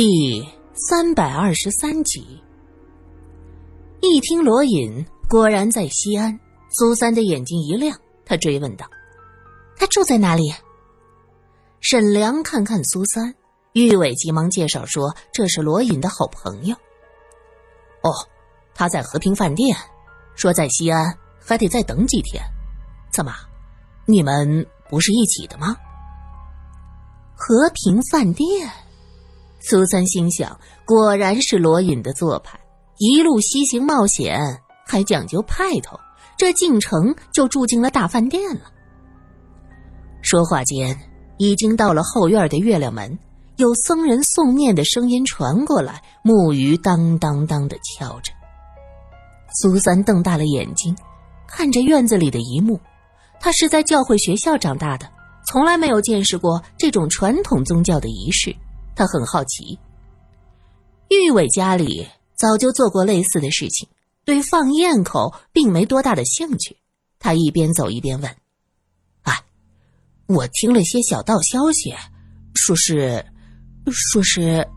第三百二十三集。一听罗隐果然在西安，苏三的眼睛一亮，他追问道：“他住在哪里？”沈良看看苏三，玉伟急忙介绍说：“这是罗隐的好朋友。”哦，他在和平饭店，说在西安还得再等几天。怎么，你们不是一起的吗？和平饭店。苏三心想，果然是罗隐的做派，一路西行冒险，还讲究派头，这进城就住进了大饭店了。说话间，已经到了后院的月亮门，有僧人诵念的声音传过来，木鱼当当当的敲着。苏三瞪大了眼睛，看着院子里的一幕，他是在教会学校长大的，从来没有见识过这种传统宗教的仪式。他很好奇，玉伟家里早就做过类似的事情，对放焰口并没多大的兴趣。他一边走一边问：“哎，我听了些小道消息，说是，说是。”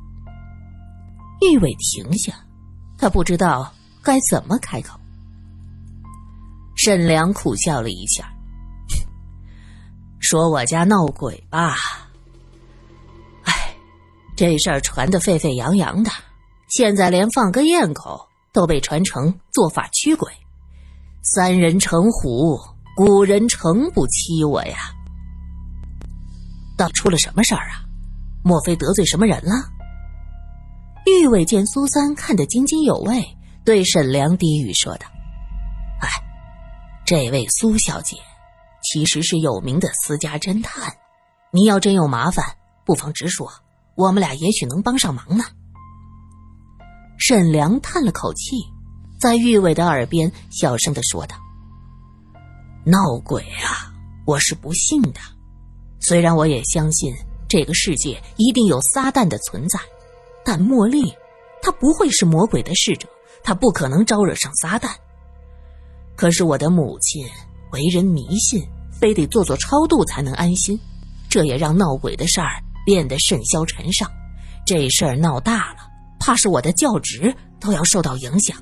玉伟停下，他不知道该怎么开口。沈良苦笑了一下，说：“我家闹鬼吧。”这事儿传得沸沸扬扬的，现在连放个焰口都被传成做法驱鬼。三人成虎，古人诚不欺我呀！到出了什么事儿啊？莫非得罪什么人了？玉伟见苏三看得津津有味，对沈良低语说道：“哎，这位苏小姐其实是有名的私家侦探，你要真有麻烦，不妨直说。”我们俩也许能帮上忙呢。沈良叹了口气，在玉伟的耳边小声的说道：“闹鬼啊，我是不信的。虽然我也相信这个世界一定有撒旦的存在，但茉莉，她不会是魔鬼的使者，她不可能招惹上撒旦。可是我的母亲为人迷信，非得做做超度才能安心，这也让闹鬼的事儿。”变得甚嚣尘上，这事儿闹大了，怕是我的教职都要受到影响。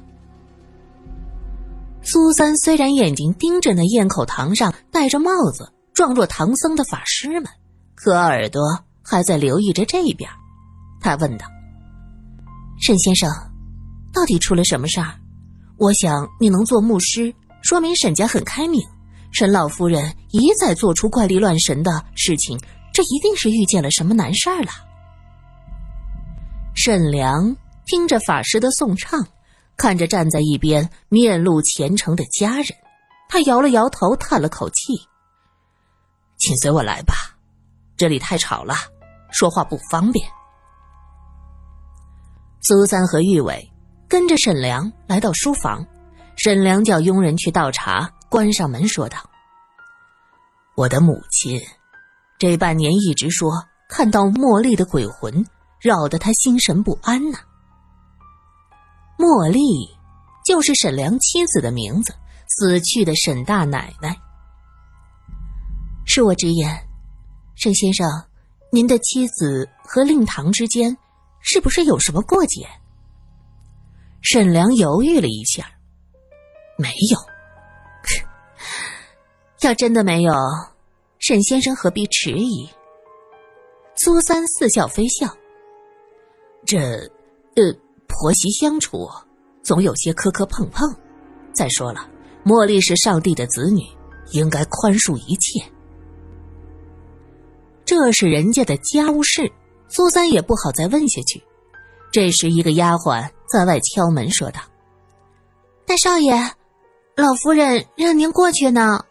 苏三虽然眼睛盯着那咽口堂上戴着帽子、状若唐僧的法师们，可耳朵还在留意着这边。他问道：“沈先生，到底出了什么事儿？我想你能做牧师，说明沈家很开明。沈老夫人一再做出怪力乱神的事情。”这一定是遇见了什么难事儿了。沈良听着法师的颂唱，看着站在一边面露虔诚的家人，他摇了摇头，叹了口气：“请随我来吧，这里太吵了，说话不方便。”苏三和玉伟跟着沈良来到书房，沈良叫佣人去倒茶，关上门说道：“我的母亲。”这半年一直说看到茉莉的鬼魂，扰得他心神不安呢。茉莉就是沈良妻子的名字，死去的沈大奶奶。恕我直言，沈先生，您的妻子和令堂之间是不是有什么过节？沈良犹豫了一下，没有。要真的没有。沈先生何必迟疑？苏三似笑非笑。这，呃，婆媳相处，总有些磕磕碰碰。再说了，茉莉是上帝的子女，应该宽恕一切。这是人家的家务事，苏三也不好再问下去。这时，一个丫鬟在外敲门说道：“大少爷，老夫人让您过去呢。”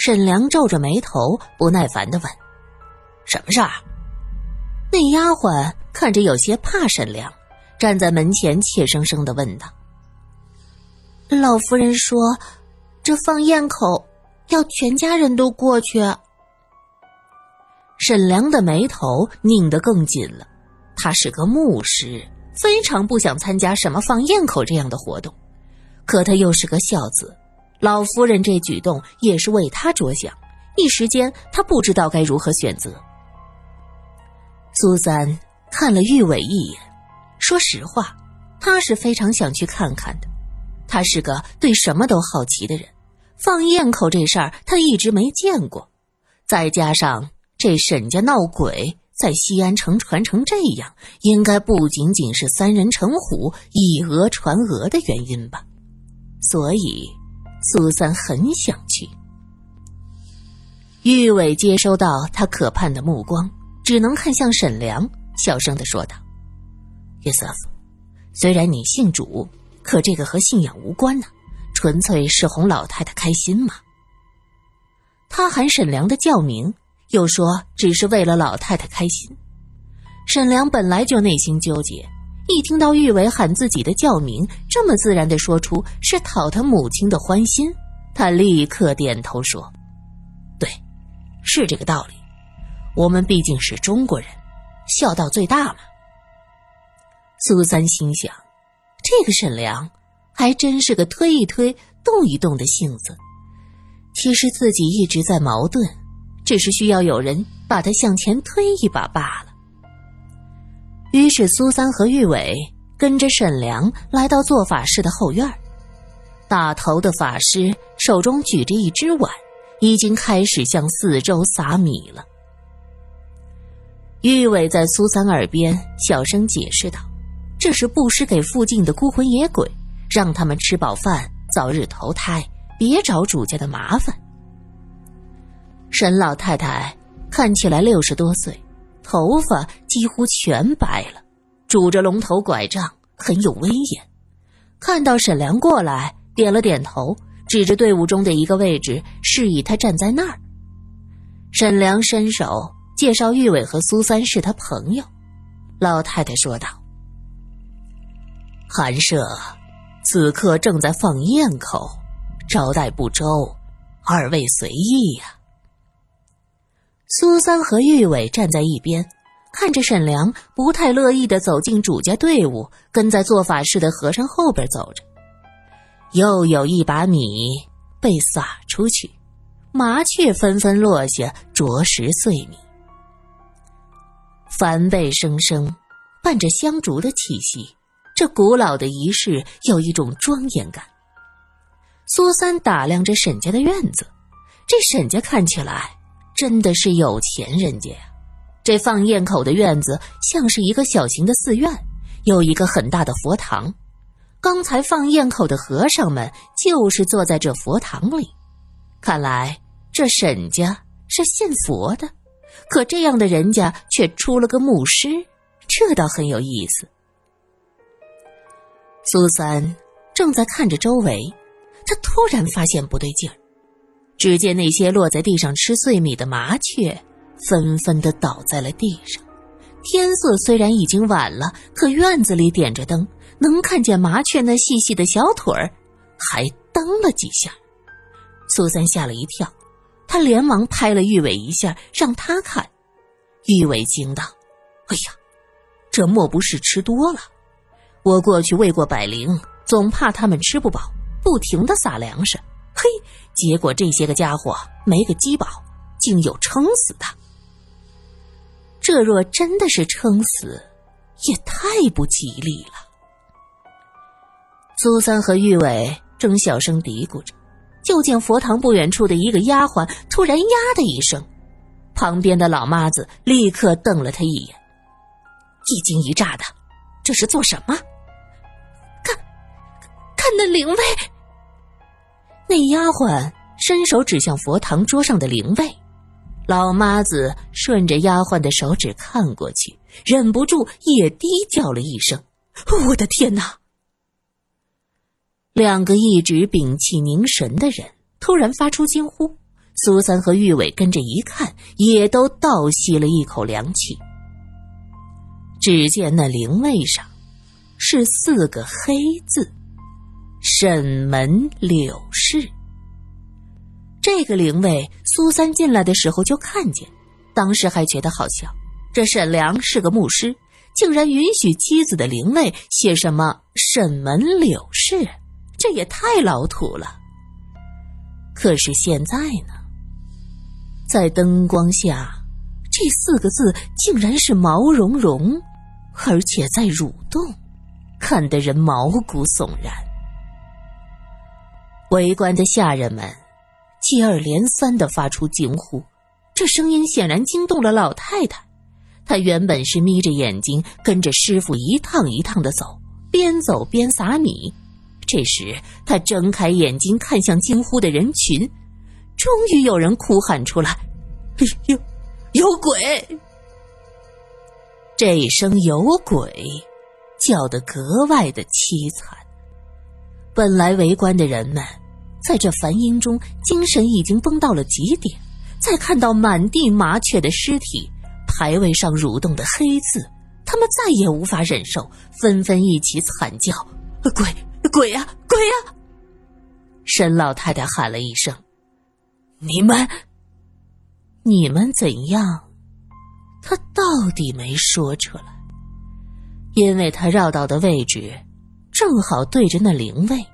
沈良皱着眉头，不耐烦的问：“什么事儿？”那丫鬟看着有些怕沈良，站在门前怯生生的问道：“老夫人说，这放焰口要全家人都过去。”沈良的眉头拧得更紧了。他是个牧师，非常不想参加什么放焰口这样的活动，可他又是个孝子。老夫人这举动也是为他着想，一时间他不知道该如何选择。苏三看了玉伟一眼，说实话，他是非常想去看看的。他是个对什么都好奇的人，放焰口这事儿他一直没见过，再加上这沈家闹鬼在西安城传成这样，应该不仅仅是三人成虎、以讹传讹的原因吧？所以，苏三很想去。玉伟接收到他可盼的目光，只能看向沈良，小声的说道：“约瑟夫，虽然你姓主。”可这个和信仰无关呢，纯粹是哄老太太开心嘛。他喊沈良的教名，又说只是为了老太太开心。沈良本来就内心纠结，一听到玉伟喊自己的教名，这么自然的说出是讨他母亲的欢心，他立刻点头说：“对，是这个道理。我们毕竟是中国人，孝道最大嘛。”苏三心想。这个沈良，还真是个推一推、动一动的性子。其实自己一直在矛盾，只是需要有人把他向前推一把罢了。于是苏三和玉伟跟着沈良来到做法事的后院大头的法师手中举着一只碗，已经开始向四周撒米了。玉伟在苏三耳边小声解释道。这是布施给附近的孤魂野鬼，让他们吃饱饭，早日投胎，别找主家的麻烦。沈老太太看起来六十多岁，头发几乎全白了，拄着龙头拐杖，很有威严。看到沈良过来，点了点头，指着队伍中的一个位置，示意他站在那儿。沈良伸手介绍玉伟和苏三是他朋友。老太太说道。寒舍此刻正在放焰口，招待不周，二位随意呀。苏三和玉伟站在一边，看着沈良不太乐意的走进主家队伍，跟在做法事的和尚后边走着。又有一把米被撒出去，麻雀纷纷落下，啄食碎米。梵呗声声，伴着香烛的气息。这古老的仪式有一种庄严感。苏三打量着沈家的院子，这沈家看起来真的是有钱人家呀。这放焰口的院子像是一个小型的寺院，有一个很大的佛堂。刚才放焰口的和尚们就是坐在这佛堂里。看来这沈家是信佛的，可这样的人家却出了个牧师，这倒很有意思。苏三正在看着周围，他突然发现不对劲儿。只见那些落在地上吃碎米的麻雀，纷纷的倒在了地上。天色虽然已经晚了，可院子里点着灯，能看见麻雀那细细的小腿儿，还蹬了几下。苏三吓了一跳，他连忙拍了玉伟一下，让他看。玉伟惊道：“哎呀，这莫不是吃多了？”我过去喂过百灵，总怕他们吃不饱，不停的撒粮食。嘿，结果这些个家伙没个饥饱，竟有撑死的。这若真的是撑死，也太不吉利了。苏三和玉伟正小声嘀咕着，就见佛堂不远处的一个丫鬟突然“呀”的一声，旁边的老妈子立刻瞪了他一眼，一惊一乍的，这是做什么？看，看那灵位，那丫鬟伸手指向佛堂桌上的灵位，老妈子顺着丫鬟的手指看过去，忍不住也低叫了一声：“我的天哪！”两个一直屏气凝神的人突然发出惊呼，苏三和玉伟跟着一看，也都倒吸了一口凉气。只见那灵位上是四个黑字。沈门柳氏，这个灵位，苏三进来的时候就看见，当时还觉得好笑。这沈良是个牧师，竟然允许妻子的灵位写什么“沈门柳氏”，这也太老土了。可是现在呢，在灯光下，这四个字竟然是毛茸茸、而且在蠕动，看得人毛骨悚然。围观的下人们接二连三的发出惊呼，这声音显然惊动了老太太。她原本是眯着眼睛跟着师傅一趟一趟的走，边走边撒米。这时，她睁开眼睛看向惊呼的人群，终于有人哭喊出来：“哎呦，有鬼！”这一声“有鬼”叫得格外的凄惨。本来围观的人们，在这梵音中精神已经崩到了极点，再看到满地麻雀的尸体。牌位上蠕动的黑字，他们再也无法忍受，纷纷一起惨叫：“鬼，鬼呀，鬼！呀！”沈老太太喊了一声：“你们，你们怎样？”他到底没说出来，因为他绕到的位置正好对着那灵位，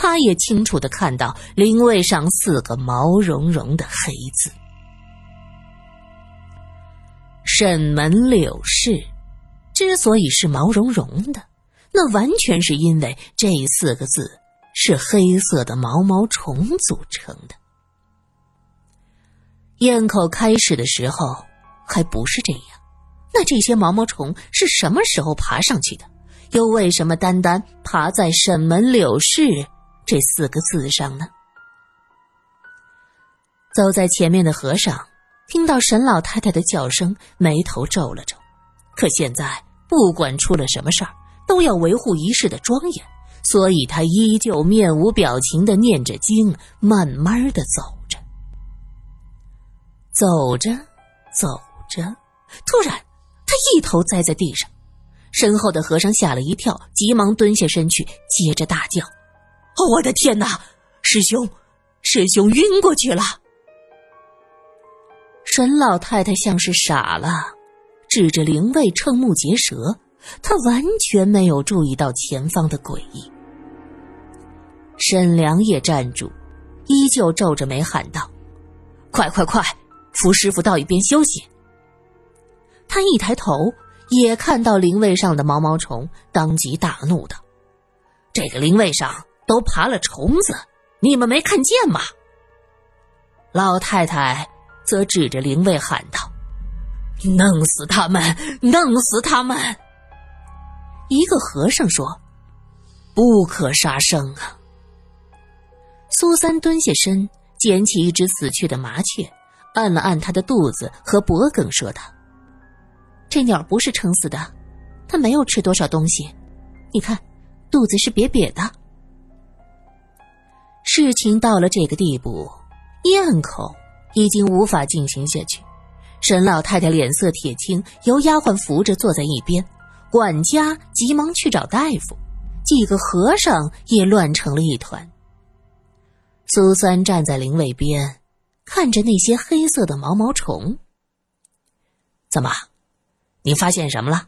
他也清楚的看到灵位上四个毛茸茸的黑字。沈门柳氏之所以是毛茸茸的，那完全是因为这四个字是黑色的毛毛虫组成的。咽口开始的时候还不是这样，那这些毛毛虫是什么时候爬上去的？又为什么单单爬在“沈门柳氏”这四个字上呢？走在前面的和尚。听到沈老太太的叫声，眉头皱了皱。可现在不管出了什么事儿，都要维护仪式的庄严，所以他依旧面无表情的念着经，慢慢的走着。走着，走着，突然他一头栽在地上，身后的和尚吓了一跳，急忙蹲下身去，接着大叫：“我的天哪！师兄，师兄晕过去了！”沈老太太像是傻了，指着灵位瞠目结舌，她完全没有注意到前方的诡异。沈良也站住，依旧皱着眉喊道：“快快快，扶师傅到一边休息。”他一抬头，也看到灵位上的毛毛虫，当即大怒道：“这个灵位上都爬了虫子，你们没看见吗？”老太太。则指着灵位喊道：“弄死他们！弄死他们！”一个和尚说：“不可杀生啊。”苏三蹲下身，捡起一只死去的麻雀，按了按它的肚子和脖梗，说道：“这鸟不是撑死的，它没有吃多少东西，你看，肚子是瘪瘪的。”事情到了这个地步，咽口。已经无法进行下去，沈老太太脸色铁青，由丫鬟扶着坐在一边，管家急忙去找大夫，几个和尚也乱成了一团。苏三站在灵位边，看着那些黑色的毛毛虫。怎么，你发现什么了？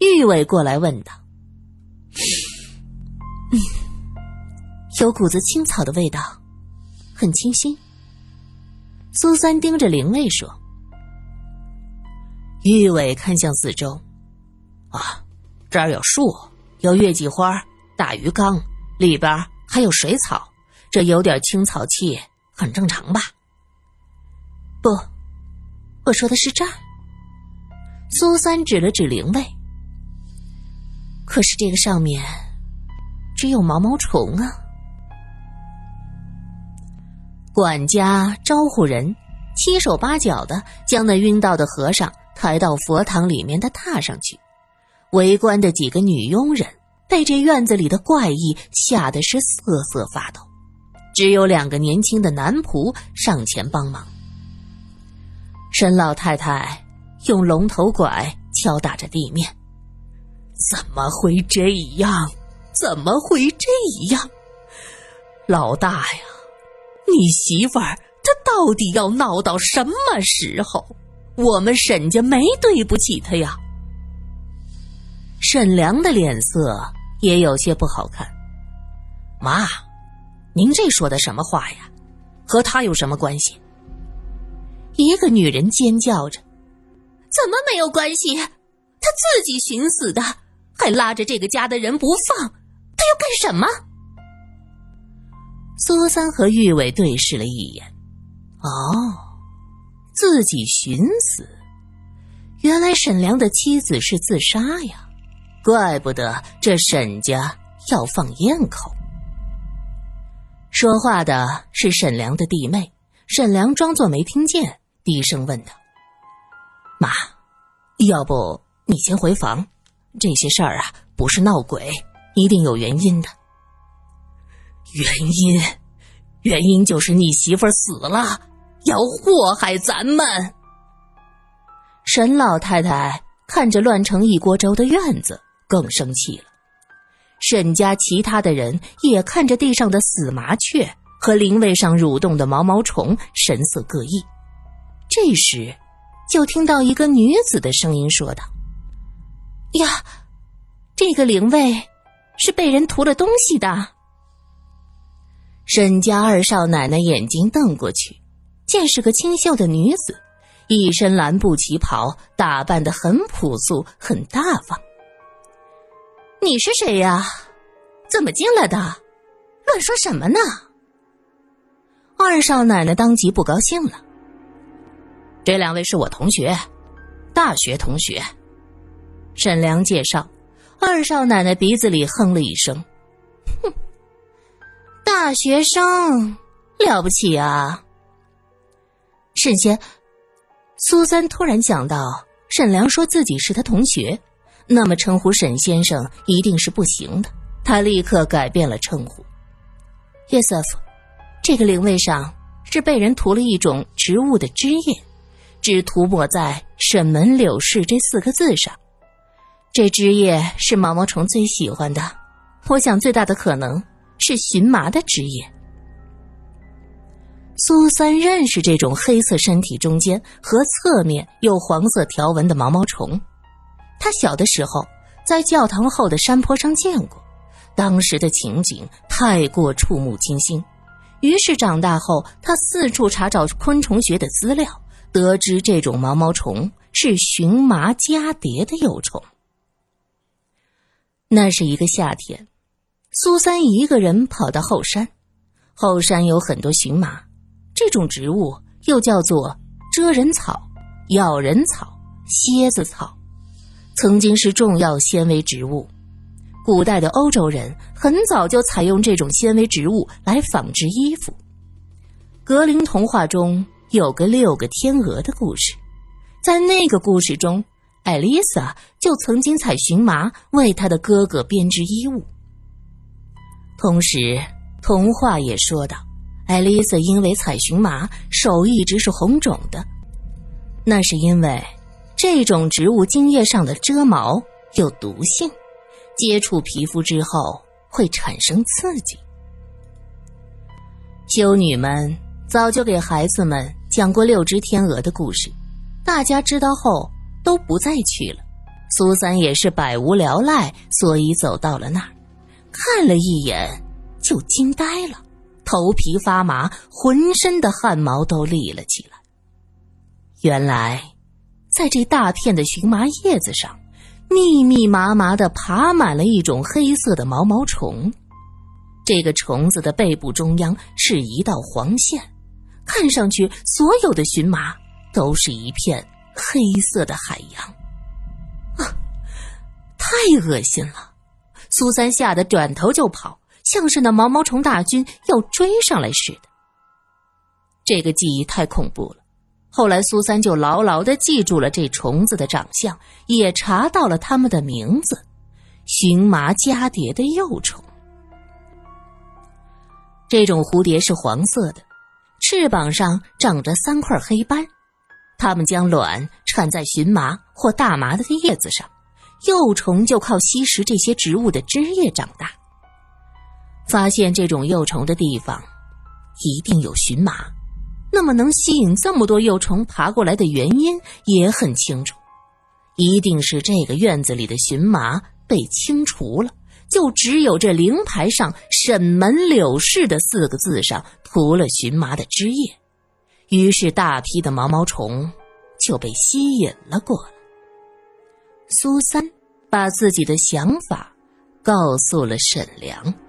玉伟过来问道。嗯，有股子青草的味道，很清新。苏三盯着灵位说：“玉伟看向四周，啊，这儿有树，有月季花、大鱼缸，里边还有水草，这有点青草气，很正常吧？”不，我说的是这儿。苏三指了指灵位，可是这个上面只有毛毛虫啊。管家招呼人，七手八脚的将那晕倒的和尚抬到佛堂里面的榻上去。围观的几个女佣人被这院子里的怪异吓得是瑟瑟发抖，只有两个年轻的男仆上前帮忙。沈老太太用龙头拐敲打着地面：“怎么会这样？怎么会这样？老大呀！”你媳妇儿她到底要闹到什么时候？我们沈家没对不起她呀。沈良的脸色也有些不好看。妈，您这说的什么话呀？和她有什么关系？一个女人尖叫着：“怎么没有关系？她他自己寻死的，还拉着这个家的人不放，他要干什么？苏三和玉伟对视了一眼，哦，自己寻死，原来沈良的妻子是自杀呀，怪不得这沈家要放咽口。说话的是沈良的弟妹，沈良装作没听见，低声问道：“妈，要不你先回房？这些事儿啊，不是闹鬼，一定有原因的。原因，原因就是你媳妇死了，要祸害咱们。”沈老太太看着乱成一锅粥的院子，更生气了。沈家其他的人也看着地上的死麻雀和灵位上蠕动的毛毛虫，神色各异。这时，就听到一个女子的声音说道：“呀，这个灵位是被人涂了东西的。”沈家二少奶奶眼睛瞪过去，见是个清秀的女子，一身蓝布旗袍，打扮得很朴素，很大方。你是谁呀？怎么进来的？乱说什么呢？二少奶奶当即不高兴了。这两位是我同学，大学同学。沈良介绍。二少奶奶鼻子里哼了一声：“哼，大学生了不起啊！”沈先，苏三突然想到，沈良说自己是他同学。那么称呼沈先生一定是不行的。他立刻改变了称呼。叶瑟夫，这个灵位上是被人涂了一种植物的汁液，只涂抹在“沈门柳氏”这四个字上。这汁液是毛毛虫最喜欢的，我想最大的可能是荨麻的汁液。苏三认识这种黑色身体中间和侧面有黄色条纹的毛毛虫。他小的时候在教堂后的山坡上见过，当时的情景太过触目惊心。于是长大后，他四处查找昆虫学的资料，得知这种毛毛虫是荨麻蛱蝶的幼虫。那是一个夏天，苏三一个人跑到后山，后山有很多荨麻，这种植物又叫做蜇人草、咬人草、蝎子草。曾经是重要纤维植物，古代的欧洲人很早就采用这种纤维植物来纺织衣服。格林童话中有个六个天鹅的故事，在那个故事中，艾丽莎就曾经采荨麻为她的哥哥编织衣物。同时，童话也说到，艾丽丝因为采荨麻手一直是红肿的，那是因为。这种植物茎叶上的蜇毛有毒性，接触皮肤之后会产生刺激。修女们早就给孩子们讲过六只天鹅的故事，大家知道后都不再去了。苏三也是百无聊赖，所以走到了那儿，看了一眼就惊呆了，头皮发麻，浑身的汗毛都立了起来。原来。在这大片的荨麻叶子上，密密麻麻的爬满了一种黑色的毛毛虫。这个虫子的背部中央是一道黄线，看上去所有的荨麻都是一片黑色的海洋。啊，太恶心了！苏三吓得转头就跑，像是那毛毛虫大军要追上来似的。这个记忆太恐怖了。后来，苏三就牢牢的记住了这虫子的长相，也查到了它们的名字——荨麻蛱蝶的幼虫。这种蝴蝶是黄色的，翅膀上长着三块黑斑，它们将卵产在荨麻或大麻的叶子上，幼虫就靠吸食这些植物的汁液长大。发现这种幼虫的地方，一定有荨麻。那么，能吸引这么多幼虫爬过来的原因也很清楚，一定是这个院子里的荨麻被清除了，就只有这灵牌上“沈门柳氏”的四个字上涂了荨麻的汁液，于是大批的毛毛虫就被吸引了过来。苏三把自己的想法告诉了沈良。